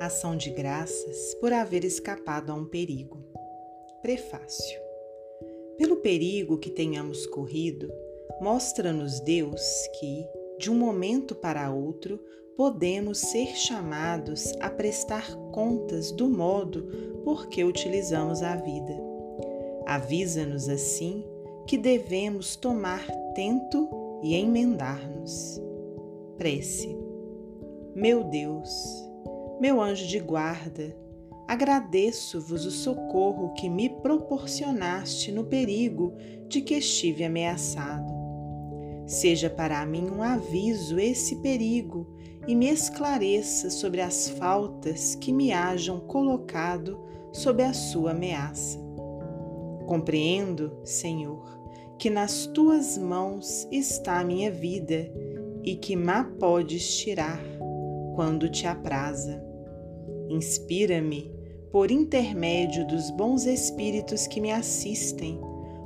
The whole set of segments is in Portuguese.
Ação de graças por haver escapado a um perigo. Prefácio. Pelo perigo que tenhamos corrido, mostra-nos Deus que, de um momento para outro, podemos ser chamados a prestar contas do modo por que utilizamos a vida. Avisa-nos assim que devemos tomar tento e emendar-nos. Prece. Meu Deus, meu anjo de guarda, agradeço-vos o socorro que me proporcionaste no perigo de que estive ameaçado. Seja para mim um aviso esse perigo e me esclareça sobre as faltas que me hajam colocado sob a sua ameaça. Compreendo, Senhor, que nas tuas mãos está a minha vida e que má podes tirar quando te apraza. Inspira-me, por intermédio dos bons espíritos que me assistem,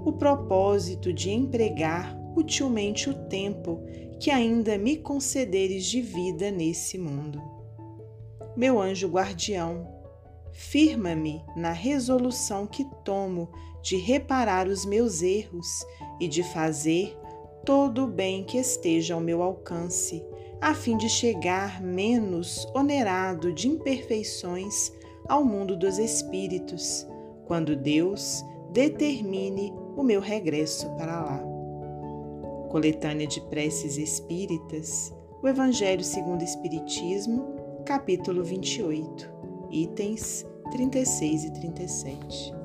o propósito de empregar utilmente o tempo que ainda me concederes de vida nesse mundo. Meu anjo guardião, firma-me na resolução que tomo de reparar os meus erros e de fazer todo o bem que esteja ao meu alcance a fim de chegar menos onerado de imperfeições ao mundo dos espíritos, quando Deus determine o meu regresso para lá. Coletânea de Preces Espíritas, o Evangelho segundo o Espiritismo, capítulo 28, itens 36 e 37.